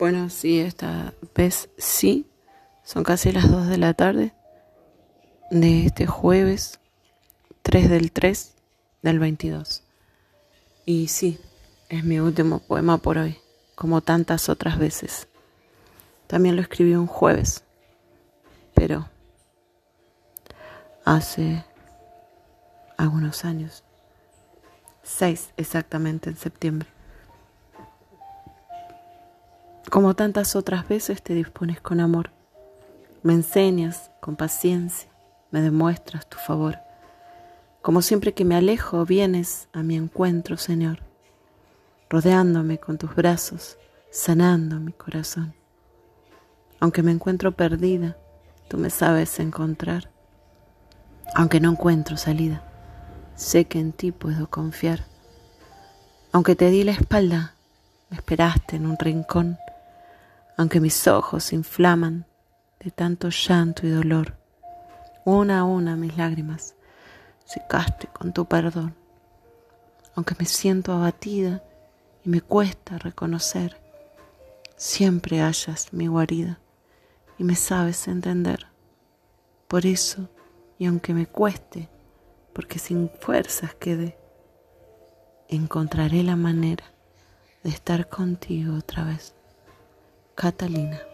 Bueno, sí, esta vez sí. Son casi las 2 de la tarde de este jueves 3 del 3 del 22. Y sí, es mi último poema por hoy, como tantas otras veces. También lo escribí un jueves, pero hace algunos años, seis exactamente en septiembre. Como tantas otras veces te dispones con amor, me enseñas con paciencia, me demuestras tu favor. Como siempre que me alejo, vienes a mi encuentro, Señor, rodeándome con tus brazos, sanando mi corazón. Aunque me encuentro perdida, tú me sabes encontrar. Aunque no encuentro salida, sé que en ti puedo confiar. Aunque te di la espalda, me esperaste en un rincón aunque mis ojos se inflaman de tanto llanto y dolor. Una a una mis lágrimas secaste con tu perdón. Aunque me siento abatida y me cuesta reconocer, siempre hallas mi guarida y me sabes entender. Por eso, y aunque me cueste, porque sin fuerzas quede, encontraré la manera de estar contigo otra vez. Catalina.